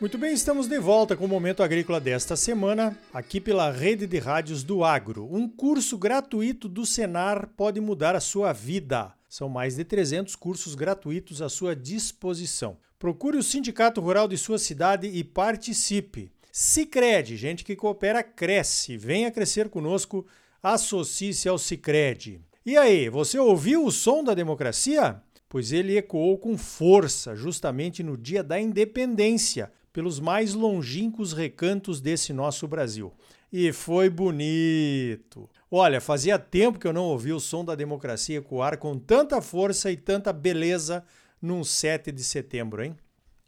Muito bem, estamos de volta com o Momento Agrícola desta semana, aqui pela Rede de Rádios do Agro. Um curso gratuito do Senar pode mudar a sua vida. São mais de 300 cursos gratuitos à sua disposição. Procure o Sindicato Rural de sua cidade e participe. Sicredi, gente que coopera cresce. Venha crescer conosco, associe-se ao Sicredi. E aí, você ouviu o som da democracia? Pois ele ecoou com força justamente no dia da independência, pelos mais longínquos recantos desse nosso Brasil. E foi bonito. Olha, fazia tempo que eu não ouvia o som da democracia ecoar com tanta força e tanta beleza num 7 de setembro, hein?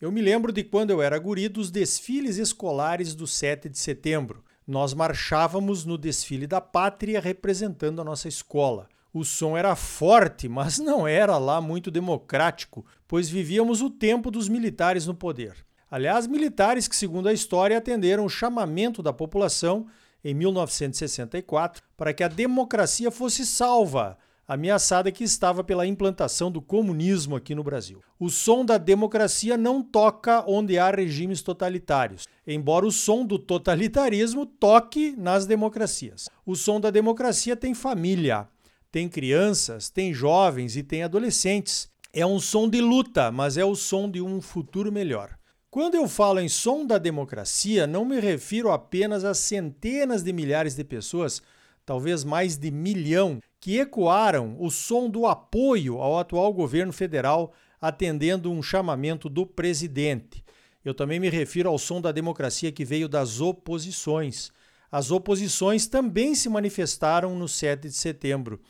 Eu me lembro de quando eu era guri dos desfiles escolares do 7 de setembro. Nós marchávamos no desfile da pátria representando a nossa escola. O som era forte, mas não era lá muito democrático, pois vivíamos o tempo dos militares no poder. Aliás, militares que, segundo a história, atenderam o chamamento da população em 1964 para que a democracia fosse salva, ameaçada que estava pela implantação do comunismo aqui no Brasil. O som da democracia não toca onde há regimes totalitários, embora o som do totalitarismo toque nas democracias. O som da democracia tem família, tem crianças, tem jovens e tem adolescentes. É um som de luta, mas é o som de um futuro melhor. Quando eu falo em som da democracia, não me refiro apenas a centenas de milhares de pessoas, talvez mais de milhão, que ecoaram o som do apoio ao atual governo federal atendendo um chamamento do presidente. Eu também me refiro ao som da democracia que veio das oposições. As oposições também se manifestaram no 7 de setembro.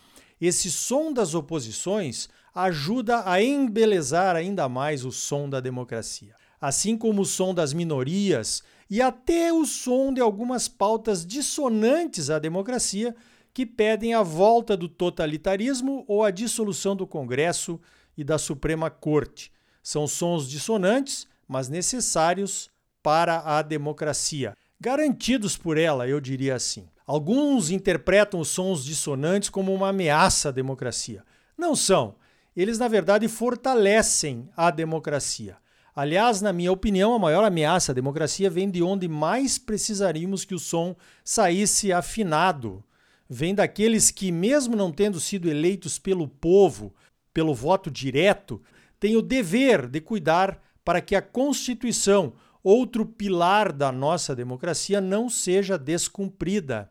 Esse som das oposições ajuda a embelezar ainda mais o som da democracia assim como o som das minorias e até o som de algumas pautas dissonantes à democracia que pedem a volta do totalitarismo ou a dissolução do Congresso e da Suprema Corte. São sons dissonantes, mas necessários para a democracia. Garantidos por ela, eu diria assim. Alguns interpretam os sons dissonantes como uma ameaça à democracia. Não são. Eles, na verdade, fortalecem a democracia. Aliás, na minha opinião, a maior ameaça à democracia vem de onde mais precisaríamos que o som saísse afinado. Vem daqueles que, mesmo não tendo sido eleitos pelo povo, pelo voto direto, têm o dever de cuidar para que a Constituição, outro pilar da nossa democracia, não seja descumprida.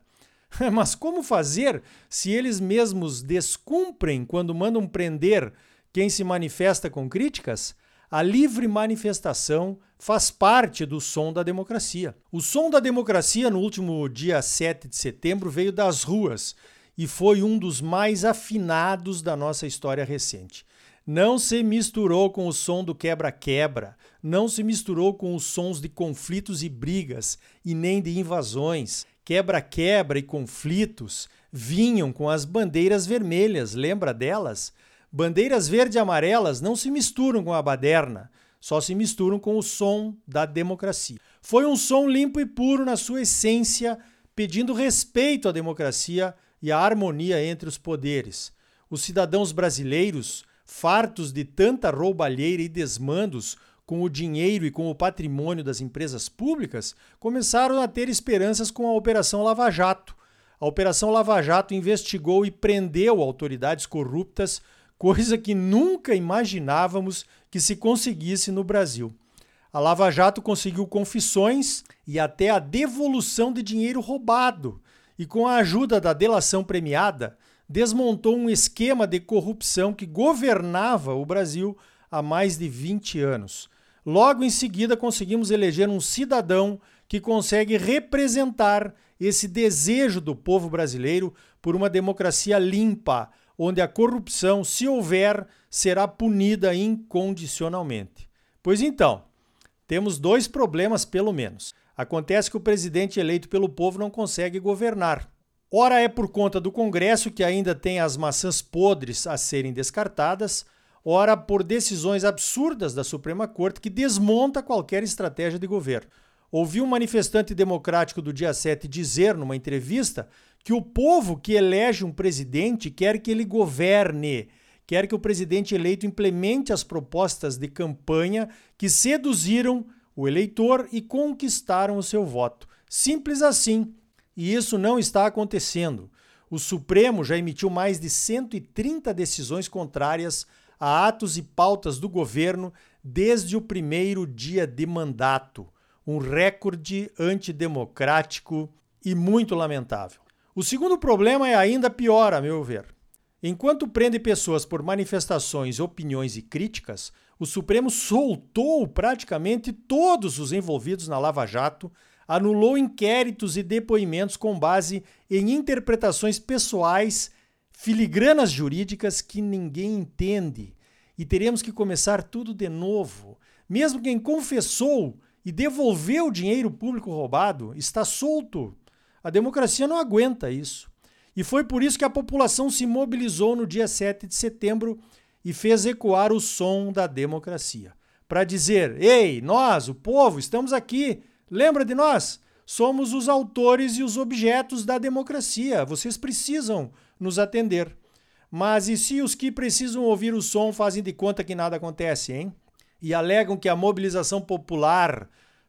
Mas como fazer se eles mesmos descumprem quando mandam prender quem se manifesta com críticas? A livre manifestação faz parte do som da democracia. O som da democracia no último dia 7 de setembro veio das ruas e foi um dos mais afinados da nossa história recente. Não se misturou com o som do quebra-quebra, não se misturou com os sons de conflitos e brigas e nem de invasões. Quebra-quebra e conflitos vinham com as bandeiras vermelhas, lembra delas? Bandeiras verde e amarelas não se misturam com a baderna, só se misturam com o som da democracia. Foi um som limpo e puro na sua essência, pedindo respeito à democracia e à harmonia entre os poderes. Os cidadãos brasileiros, fartos de tanta roubalheira e desmandos com o dinheiro e com o patrimônio das empresas públicas, começaram a ter esperanças com a Operação Lava Jato. A Operação Lava Jato investigou e prendeu autoridades corruptas coisa que nunca imaginávamos que se conseguisse no Brasil. A Lava Jato conseguiu confissões e até a devolução de dinheiro roubado, e com a ajuda da delação premiada, desmontou um esquema de corrupção que governava o Brasil há mais de 20 anos. Logo em seguida, conseguimos eleger um cidadão que consegue representar esse desejo do povo brasileiro por uma democracia limpa, onde a corrupção, se houver, será punida incondicionalmente. Pois então, temos dois problemas pelo menos. Acontece que o presidente eleito pelo povo não consegue governar. Ora é por conta do Congresso que ainda tem as maçãs podres a serem descartadas, ora por decisões absurdas da Suprema Corte que desmonta qualquer estratégia de governo. Ouvi um manifestante democrático do dia 7 dizer numa entrevista que o povo que elege um presidente quer que ele governe, quer que o presidente eleito implemente as propostas de campanha que seduziram o eleitor e conquistaram o seu voto. Simples assim. E isso não está acontecendo. O Supremo já emitiu mais de 130 decisões contrárias a atos e pautas do governo desde o primeiro dia de mandato. Um recorde antidemocrático e muito lamentável. O segundo problema é ainda pior, a meu ver. Enquanto prende pessoas por manifestações, opiniões e críticas, o Supremo soltou praticamente todos os envolvidos na Lava Jato, anulou inquéritos e depoimentos com base em interpretações pessoais, filigranas jurídicas que ninguém entende. E teremos que começar tudo de novo. Mesmo quem confessou e devolveu o dinheiro público roubado está solto. A democracia não aguenta isso. E foi por isso que a população se mobilizou no dia 7 de setembro e fez ecoar o som da democracia. Para dizer: ei, nós, o povo, estamos aqui, lembra de nós? Somos os autores e os objetos da democracia, vocês precisam nos atender. Mas e se os que precisam ouvir o som fazem de conta que nada acontece, hein? E alegam que a mobilização popular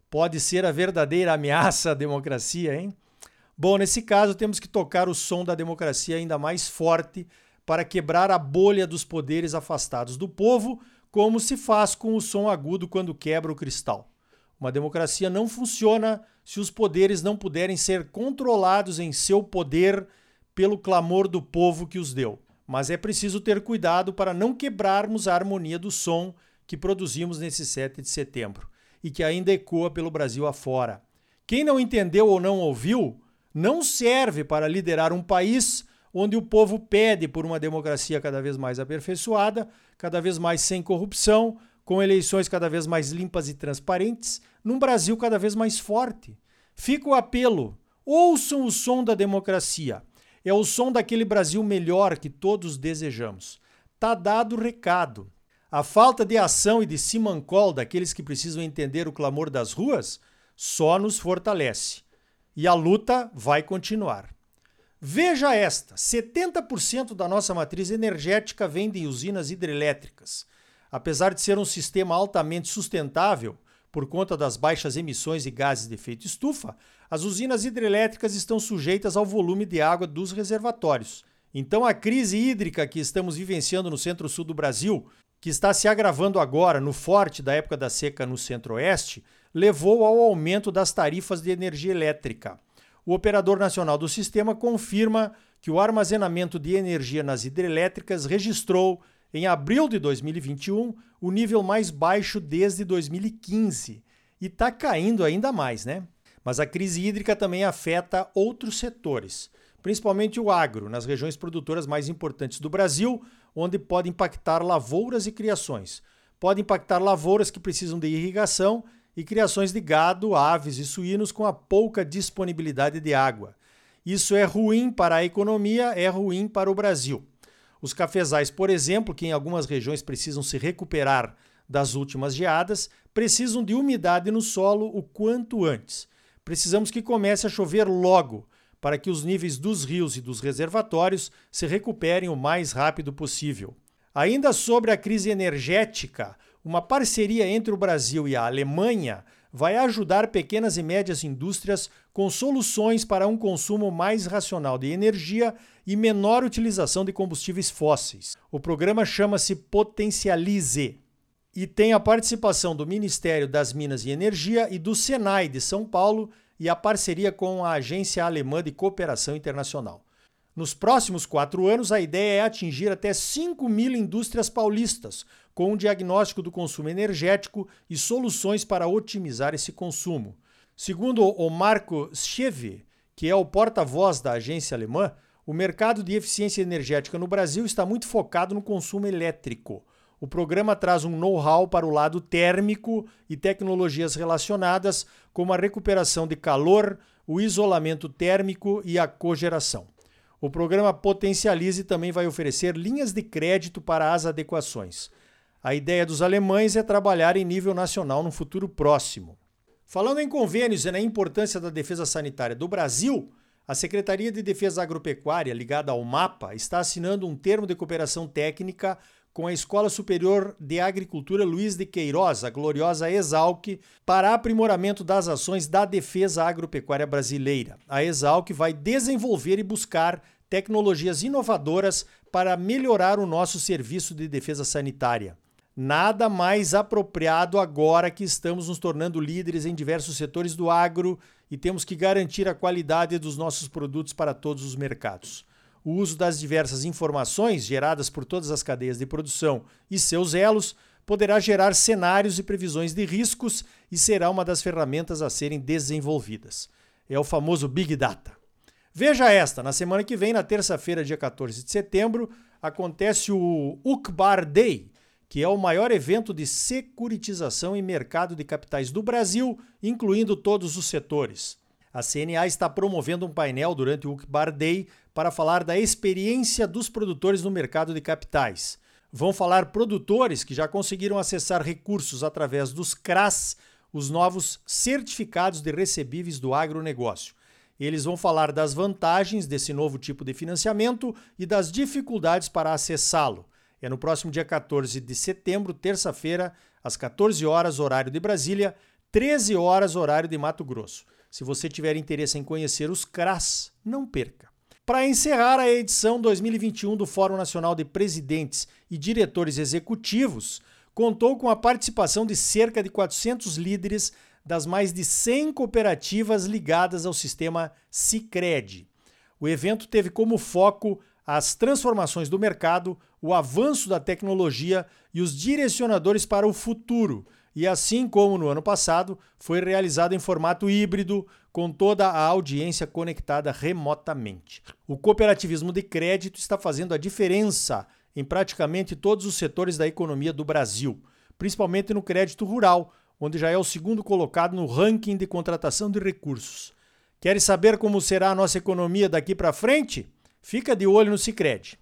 pode ser a verdadeira ameaça à democracia, hein? Bom, nesse caso temos que tocar o som da democracia ainda mais forte para quebrar a bolha dos poderes afastados do povo, como se faz com o som agudo quando quebra o cristal. Uma democracia não funciona se os poderes não puderem ser controlados em seu poder pelo clamor do povo que os deu. Mas é preciso ter cuidado para não quebrarmos a harmonia do som que produzimos nesse 7 de setembro e que ainda ecoa pelo Brasil afora. Quem não entendeu ou não ouviu, não serve para liderar um país onde o povo pede por uma democracia cada vez mais aperfeiçoada, cada vez mais sem corrupção, com eleições cada vez mais limpas e transparentes, num Brasil cada vez mais forte. Fica o apelo: ouçam o som da democracia. É o som daquele Brasil melhor que todos desejamos. Tá dado o recado. A falta de ação e de simancol daqueles que precisam entender o clamor das ruas só nos fortalece. E a luta vai continuar. Veja esta: 70% da nossa matriz energética vem de usinas hidrelétricas. Apesar de ser um sistema altamente sustentável, por conta das baixas emissões de gases de efeito estufa, as usinas hidrelétricas estão sujeitas ao volume de água dos reservatórios. Então, a crise hídrica que estamos vivenciando no centro-sul do Brasil, que está se agravando agora no forte da época da seca no centro-oeste, levou ao aumento das tarifas de energia elétrica. O operador nacional do sistema confirma que o armazenamento de energia nas hidrelétricas registrou, em abril de 2021, o nível mais baixo desde 2015 e está caindo ainda mais, né? Mas a crise hídrica também afeta outros setores, principalmente o agro, nas regiões produtoras mais importantes do Brasil, onde pode impactar lavouras e criações. Pode impactar lavouras que precisam de irrigação e criações de gado, aves e suínos com a pouca disponibilidade de água. Isso é ruim para a economia, é ruim para o Brasil. Os cafezais, por exemplo, que em algumas regiões precisam se recuperar das últimas geadas, precisam de umidade no solo o quanto antes. Precisamos que comece a chover logo, para que os níveis dos rios e dos reservatórios se recuperem o mais rápido possível. Ainda sobre a crise energética, uma parceria entre o Brasil e a Alemanha vai ajudar pequenas e médias indústrias com soluções para um consumo mais racional de energia e menor utilização de combustíveis fósseis. O programa chama-se Potencialize e tem a participação do Ministério das Minas e Energia e do Senai de São Paulo e a parceria com a Agência Alemã de Cooperação Internacional. Nos próximos quatro anos, a ideia é atingir até 5 mil indústrias paulistas, com um diagnóstico do consumo energético e soluções para otimizar esse consumo. Segundo o Marco Scheve, que é o porta-voz da agência alemã, o mercado de eficiência energética no Brasil está muito focado no consumo elétrico. O programa traz um know-how para o lado térmico e tecnologias relacionadas, como a recuperação de calor, o isolamento térmico e a cogeração. O programa Potencialize também vai oferecer linhas de crédito para as adequações. A ideia dos alemães é trabalhar em nível nacional no futuro próximo. Falando em convênios e na importância da defesa sanitária do Brasil, a Secretaria de Defesa Agropecuária, ligada ao MAPA, está assinando um termo de cooperação técnica com a Escola Superior de Agricultura Luiz de Queiroz, a gloriosa Exalc, para aprimoramento das ações da defesa agropecuária brasileira. A Exalc vai desenvolver e buscar tecnologias inovadoras para melhorar o nosso serviço de defesa sanitária. Nada mais apropriado agora que estamos nos tornando líderes em diversos setores do agro e temos que garantir a qualidade dos nossos produtos para todos os mercados. O uso das diversas informações geradas por todas as cadeias de produção e seus elos poderá gerar cenários e previsões de riscos e será uma das ferramentas a serem desenvolvidas. É o famoso Big Data. Veja esta: na semana que vem, na terça-feira, dia 14 de setembro, acontece o UCBAR Day que é o maior evento de securitização e mercado de capitais do Brasil, incluindo todos os setores. A CNA está promovendo um painel durante o UCBAR Day para falar da experiência dos produtores no mercado de capitais. Vão falar produtores que já conseguiram acessar recursos através dos CRAS, os novos certificados de recebíveis do agronegócio. Eles vão falar das vantagens desse novo tipo de financiamento e das dificuldades para acessá-lo. É no próximo dia 14 de setembro, terça-feira, às 14 horas, horário de Brasília, 13 horas, horário de Mato Grosso. Se você tiver interesse em conhecer os CRAS, não perca. Para encerrar a edição 2021 do Fórum Nacional de Presidentes e Diretores Executivos, contou com a participação de cerca de 400 líderes das mais de 100 cooperativas ligadas ao sistema Sicredi. O evento teve como foco as transformações do mercado, o avanço da tecnologia e os direcionadores para o futuro. E assim como no ano passado, foi realizado em formato híbrido, com toda a audiência conectada remotamente. O cooperativismo de crédito está fazendo a diferença em praticamente todos os setores da economia do Brasil, principalmente no crédito rural, onde já é o segundo colocado no ranking de contratação de recursos. Queres saber como será a nossa economia daqui para frente? Fica de olho no Sicredi.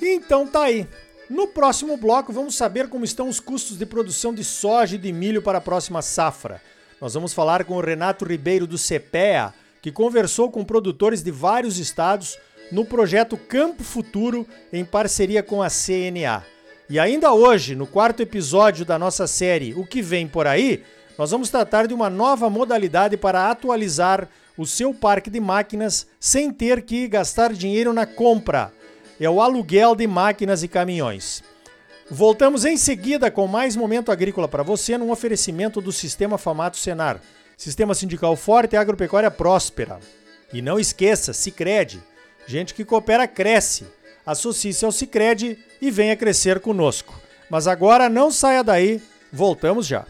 Então tá aí. No próximo bloco vamos saber como estão os custos de produção de soja e de milho para a próxima safra. Nós vamos falar com o Renato Ribeiro do CPEA, que conversou com produtores de vários estados no projeto Campo Futuro em parceria com a CNA. E ainda hoje, no quarto episódio da nossa série O que vem por aí, nós vamos tratar de uma nova modalidade para atualizar o seu parque de máquinas sem ter que gastar dinheiro na compra. É o aluguel de máquinas e caminhões. Voltamos em seguida com mais momento agrícola para você num oferecimento do Sistema Famato Senar. Sistema sindical forte e agropecuária próspera. E não esqueça, Sicredi. Gente que coopera cresce. Associe-se ao Sicredi e venha crescer conosco. Mas agora não saia daí, voltamos já.